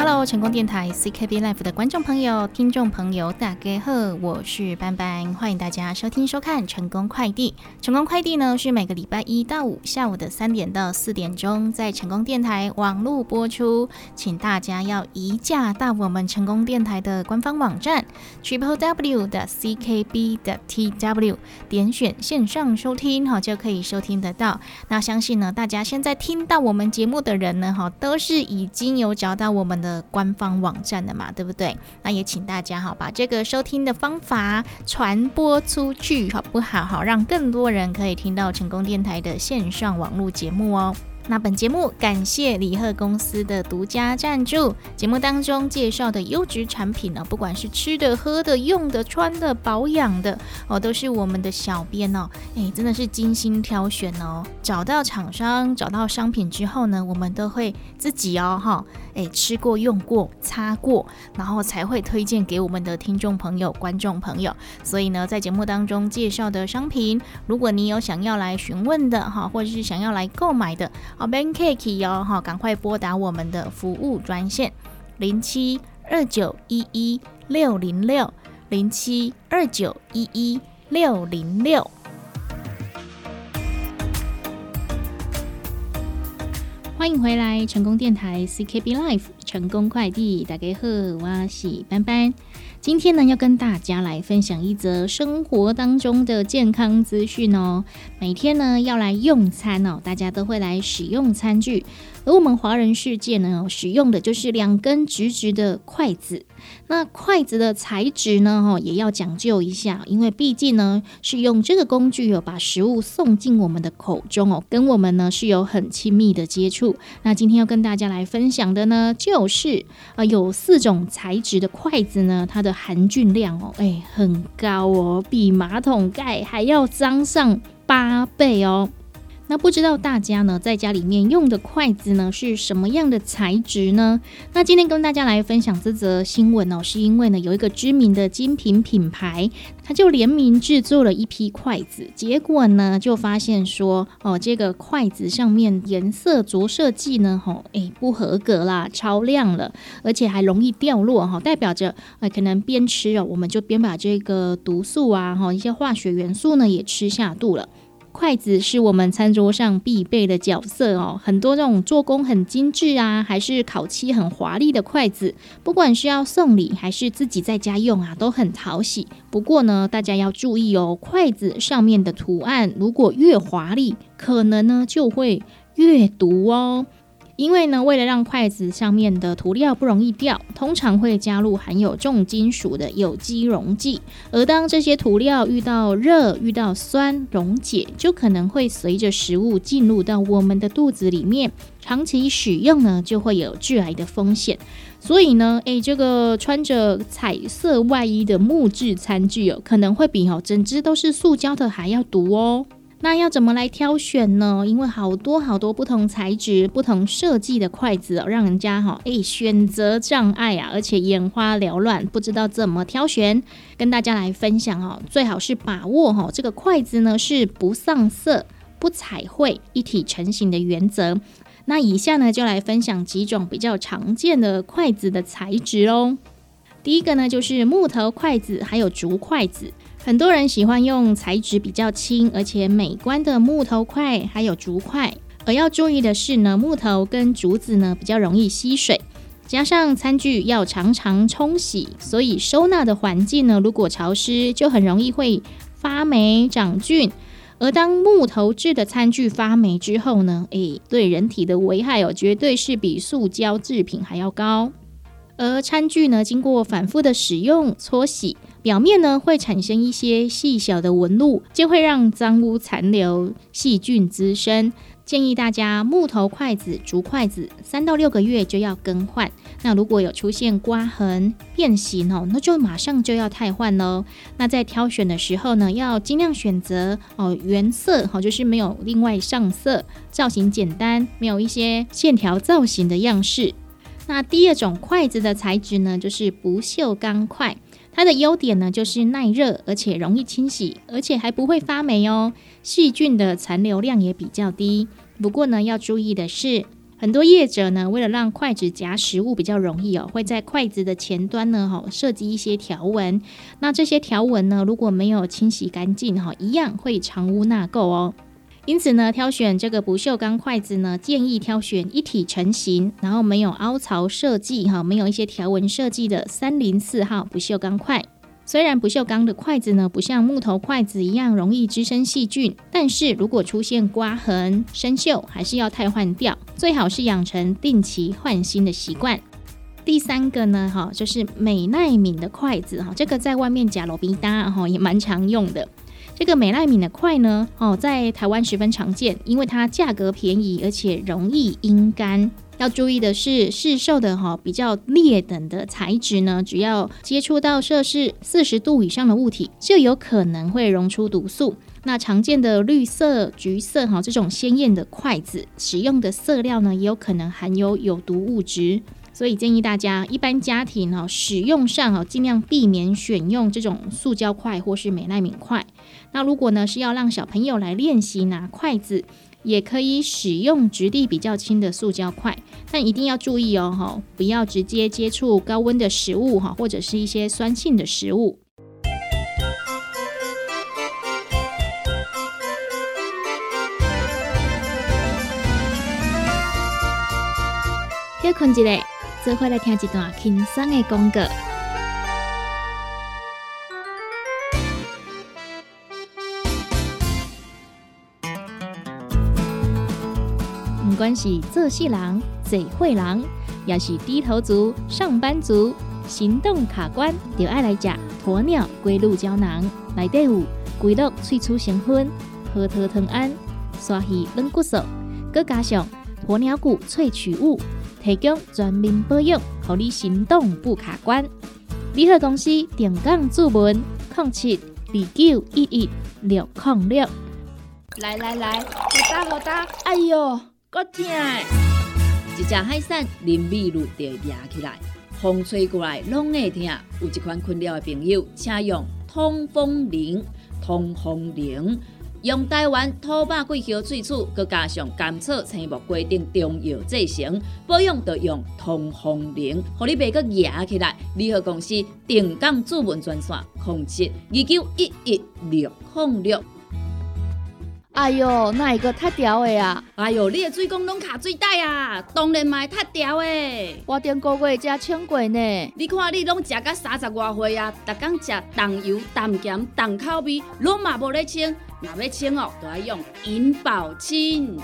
Hello，成功电台 CKB Life 的观众朋友、听众朋友，大家好，我是班班，欢迎大家收听收看成功快递。成功快递呢是每个礼拜一到五下午的三点到四点钟，在成功电台网络播出，请大家要移驾到我们成功电台的官方网站 triple w 的 CKB 的 TW，点选线上收听哈，就可以收听得到。那相信呢，大家现在听到我们节目的人呢，哈，都是已经有找到我们的。的官方网站的嘛，对不对？那也请大家哈，把这个收听的方法传播出去，好不好？好，让更多人可以听到成功电台的线上网络节目哦。那本节目感谢李贺公司的独家赞助。节目当中介绍的优质产品呢，不管是吃的、喝的、用的、穿的、保养的哦，都是我们的小编哦，哎，真的是精心挑选哦。找到厂商、找到商品之后呢，我们都会自己哦，哈，哎，吃过、用过、擦过，然后才会推荐给我们的听众朋友、观众朋友。所以呢，在节目当中介绍的商品，如果你有想要来询问的哈，或者是想要来购买的。哦，Bankcake 哦，哈，赶快拨打我们的服务专线零七二九一一六零六零七二九一一六零六。欢迎回来，成功电台 CKB Life 成功快递，大家好，我是班班。今天呢，要跟大家来分享一则生活当中的健康资讯哦。每天呢，要来用餐哦，大家都会来使用餐具。而我们华人世界呢，使用的就是两根直直的筷子。那筷子的材质呢，哈，也要讲究一下，因为毕竟呢，是用这个工具哦，把食物送进我们的口中哦，跟我们呢是有很亲密的接触。那今天要跟大家来分享的呢，就是啊，有四种材质的筷子呢，它的含菌量哦，哎，很高哦，比马桶盖还要脏上八倍哦。那不知道大家呢，在家里面用的筷子呢是什么样的材质呢？那今天跟大家来分享这则新闻哦，是因为呢有一个知名的精品品牌，它就联名制作了一批筷子，结果呢就发现说哦，这个筷子上面颜色着色剂呢，吼，哎不合格啦，超亮了，而且还容易掉落哈，代表着哎可能边吃哦，我们就边把这个毒素啊，哈一些化学元素呢也吃下肚了。筷子是我们餐桌上必备的角色哦，很多这种做工很精致啊，还是烤漆很华丽的筷子，不管是要送礼还是自己在家用啊，都很讨喜。不过呢，大家要注意哦，筷子上面的图案如果越华丽，可能呢就会越毒哦。因为呢，为了让筷子上面的涂料不容易掉，通常会加入含有重金属的有机溶剂。而当这些涂料遇到热、遇到酸溶解，就可能会随着食物进入到我们的肚子里面。长期使用呢，就会有致癌的风险。所以呢，诶，这个穿着彩色外衣的木质餐具哦，可能会比哦整只都是塑胶的还要毒哦。那要怎么来挑选呢？因为好多好多不同材质、不同设计的筷子哦，让人家哈诶选择障碍啊，而且眼花缭乱，不知道怎么挑选。跟大家来分享哦，最好是把握哈这个筷子呢是不上色、不彩绘、一体成型的原则。那以下呢就来分享几种比较常见的筷子的材质哦。第一个呢就是木头筷子，还有竹筷子。很多人喜欢用材质比较轻而且美观的木头筷，还有竹筷。而要注意的是呢，木头跟竹子呢比较容易吸水，加上餐具要常常冲洗，所以收纳的环境呢如果潮湿，就很容易会发霉长菌。而当木头制的餐具发霉之后呢，诶，对人体的危害哦，绝对是比塑胶制品还要高。而餐具呢，经过反复的使用搓洗。表面呢会产生一些细小的纹路，就会让脏污残留、细菌滋生。建议大家木头筷子、竹筷子三到六个月就要更换。那如果有出现刮痕、变形哦，那就马上就要汰换喽。那在挑选的时候呢，要尽量选择哦原色，好就是没有另外上色，造型简单，没有一些线条造型的样式。那第二种筷子的材质呢，就是不锈钢筷。它的优点呢，就是耐热，而且容易清洗，而且还不会发霉哦。细菌的残留量也比较低。不过呢，要注意的是，很多业者呢，为了让筷子夹食物比较容易哦，会在筷子的前端呢，哈，设计一些条纹。那这些条纹呢，如果没有清洗干净，哈，一样会藏污纳垢哦。因此呢，挑选这个不锈钢筷子呢，建议挑选一体成型，然后没有凹槽设计，哈，没有一些条纹设计的三零四号不锈钢筷。虽然不锈钢的筷子呢，不像木头筷子一样容易滋生细菌，但是如果出现刮痕、生锈，还是要汰换掉。最好是养成定期换新的习惯。第三个呢，哈，就是美耐敏的筷子，哈，这个在外面夹罗宾搭，哈，也蛮常用的。这个美耐敏的筷呢，哦，在台湾十分常见，因为它价格便宜，而且容易阴干。要注意的是，市售的哈比较劣等的材质呢，只要接触到摄氏四十度以上的物体，就有可能会溶出毒素。那常见的绿色、橘色哈这种鲜艳的筷子，使用的色料呢，也有可能含有有毒物质。所以建议大家，一般家庭哈使用上哈，尽量避免选用这种塑胶筷或是美耐敏筷。那如果呢是要让小朋友来练习拿筷子。也可以使用质地比较轻的塑胶筷，但一定要注意哦，哈，不要直接接触高温的食物，哈，或者是一些酸性的食物。休困一下，最后来听一段轻松的广告。关系做细人、嘴会郎，要是低头族、上班族、行动卡关，就爱来食鸵鸟龟鹿胶囊。内底有龟鹿萃取成分，核桃藤胺、刷鱼软骨素，佮加上鸵鸟骨萃取物，提供全面保养，让你行动不卡关。联合公司定岗注文：零七二九一一六零六。来来来，好打好打，哎呦！够痛！一只海扇淋雨露就压起来，风吹过来拢会痛。有一款困扰的朋友，请用通风铃。通风铃用台湾土白桂花萃取，佮加上甘草、青木规定中药制成，保养要用通风铃，互你袂佮压起来。联合公司定岗主文专线：控制二九一一六零六。哎哟，那一个太屌的啊！哎哟，你的水工拢卡水袋啊，当然嘛太屌的。我顶个月才称过呢。你看你拢食到三十外岁啊，逐天食重油、重咸、重口味，拢嘛无咧称。若要称哦，都要用银保清。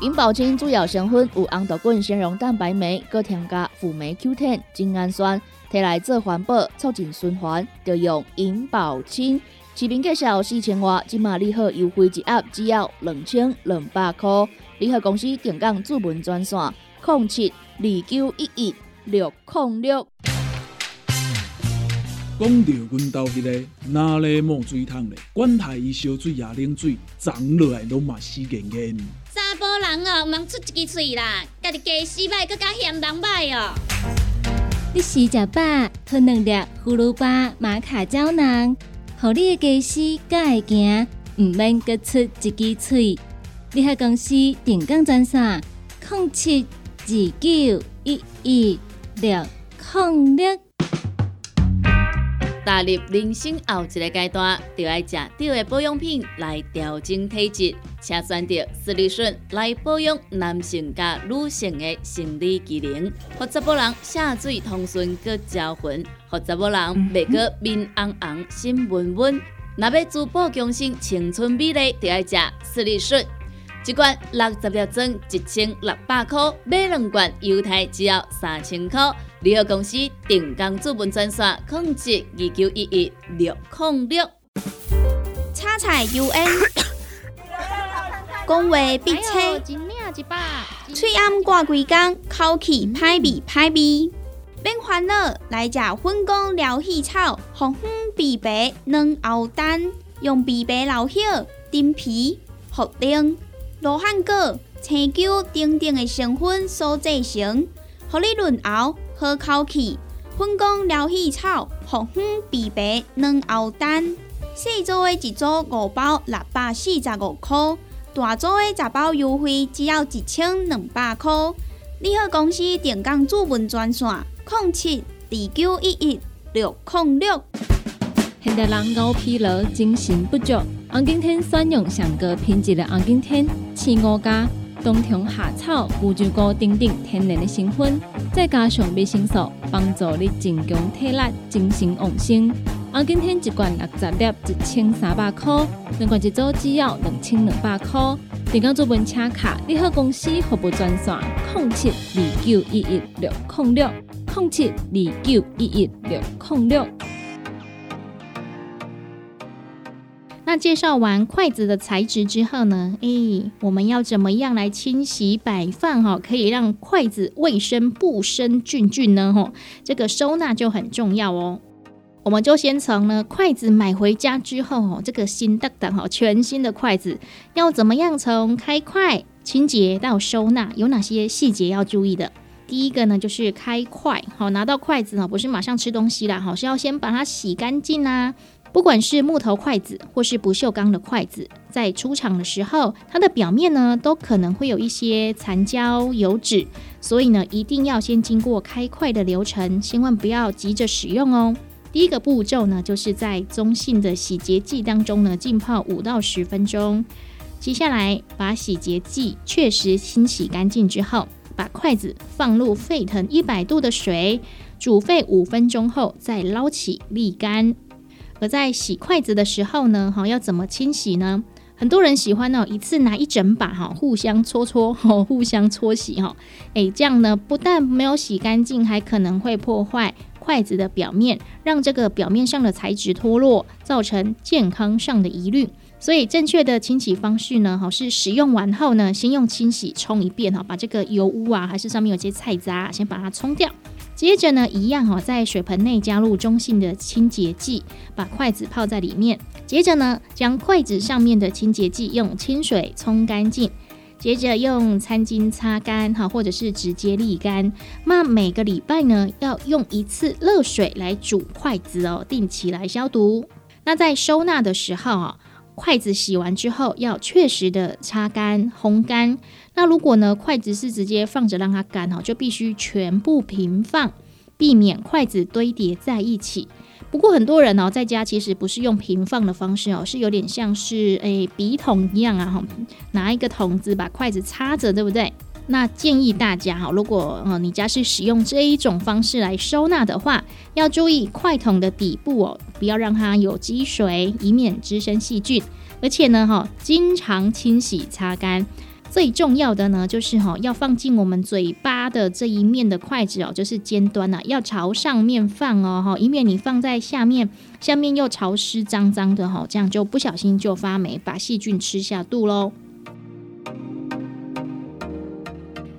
银保清主要成分有红豆根、纤溶蛋白酶，搁添加辅酶 Q10、精氨酸，摕来做环保、促进循环，就用银保清。视频介绍四千瓦，今马利好优惠一盒只要两千两百块。利好公司定岗主文专线：零七二九一一六零六。讲到阮兜迄个哪里冒水桶咧？管他伊烧水也冷水，长落来拢嘛死严严。查甫人哦，毋通出一支嘴啦，家己家洗歹，更加嫌人歹哦。你食食饱，吞两粒葫芦巴、玛卡胶囊。互你的家私才会行，唔免各出一支喙。你喺公司定岗专线：零七二九一一六控六。踏入人生后一个阶段，就要吃对的保养品来调整体质，请选择斯利顺来保养男性加女性的生理机能，或者某人下水通顺个招魂。或者某人袂过面红红、心温温，若要珠宝强身、青春美丽，就要食斯利顺。一罐六十粒装，一千六百块；买两罐，犹太只要三千块。联合公司定岗资本专线：控制二九一一六零六。叉彩 UN，讲话必切，嘴暗挂几工，口气歹味歹味。免烦恼，来食粉工疗气草，红粉枇杷软后蛋，用枇杷老叶、丁皮、茯苓、罗汉果、青椒等等的成分所制成，互你润喉好口气。粉工疗气草，红粉枇杷软后蛋，细做的一组五包，六百四十五块。大组的十包优惠只要一千两百块。你好，公司电工主文专线：零七二九一一六零六。现代人熬疲劳，精神不足。红景天选用上个品质的红景天，青五加冬虫夏草、乌鸡菇等等天然的成分，再加上维生素，帮助你增强体力、精神旺盛。红景天一罐六十粒，一千三百块；两罐一组只要两千两百块。电工做本车卡，你好公司服务专线：零七二九一一六零六零七二九一一六零六。那介绍完筷子的材质之后呢？诶，我们要怎么样来清洗摆放哈，可以让筷子卫生不生菌菌呢？吼，这个收纳就很重要哦。我们就先从呢筷子买回家之后哦，这个新的的哈全新的筷子要怎么样从开筷、清洁到收纳，有哪些细节要注意的？第一个呢就是开筷，好拿到筷子呢不是马上吃东西啦，好是要先把它洗干净啊。不管是木头筷子或是不锈钢的筷子，在出厂的时候，它的表面呢都可能会有一些残胶、油脂，所以呢一定要先经过开筷的流程，千万不要急着使用哦。第一个步骤呢，就是在中性的洗洁剂当中呢浸泡五到十分钟，接下来把洗洁剂确实清洗干净之后，把筷子放入沸腾一百度的水煮沸五分钟后，再捞起沥干。而在洗筷子的时候呢，哈，要怎么清洗呢？很多人喜欢呢，一次拿一整把哈，互相搓搓，哈，互相搓洗哈，诶，这样呢，不但没有洗干净，还可能会破坏筷子的表面，让这个表面上的材质脱落，造成健康上的疑虑。所以正确的清洗方式呢，哈，是使用完后呢，先用清洗冲一遍哈，把这个油污啊，还是上面有些菜渣，先把它冲掉。接着呢，一样哈，在水盆内加入中性的清洁剂，把筷子泡在里面。接着呢，将筷子上面的清洁剂用清水冲干净。接着用餐巾擦干哈，或者是直接沥干。那每个礼拜呢，要用一次热水来煮筷子哦，定期来消毒。那在收纳的时候啊。筷子洗完之后要确实的擦干、烘干。那如果呢，筷子是直接放着让它干哈，就必须全部平放，避免筷子堆叠在一起。不过很多人哦，在家其实不是用平放的方式哦，是有点像是诶笔筒一样啊哈，拿一个桶子把筷子插着，对不对？那建议大家哈，如果呃你家是使用这一种方式来收纳的话，要注意筷筒的底部哦，不要让它有积水，以免滋生细菌。而且呢哈，经常清洗擦干。最重要的呢，就是哈要放进我们嘴巴的这一面的筷子哦，就是尖端呐，要朝上面放哦哈，以免你放在下面，下面又潮湿脏脏的哈，这样就不小心就发霉，把细菌吃下肚喽。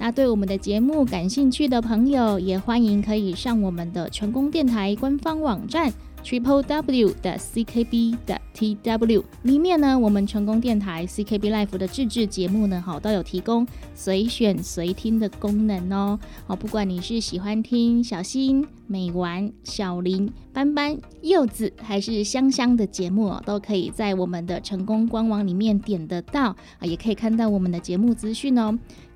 那对我们的节目感兴趣的朋友，也欢迎可以上我们的成功电台官方网站 triple w 的 ckb 的 tw 里面呢，我们成功电台 ckb life 的自制节目呢，好都有提供随选随听的功能哦。好，不管你是喜欢听小新、美丸、小林、斑斑、柚子，还是香香的节目哦，都可以在我们的成功官网里面点得到啊，也可以看到我们的节目资讯哦。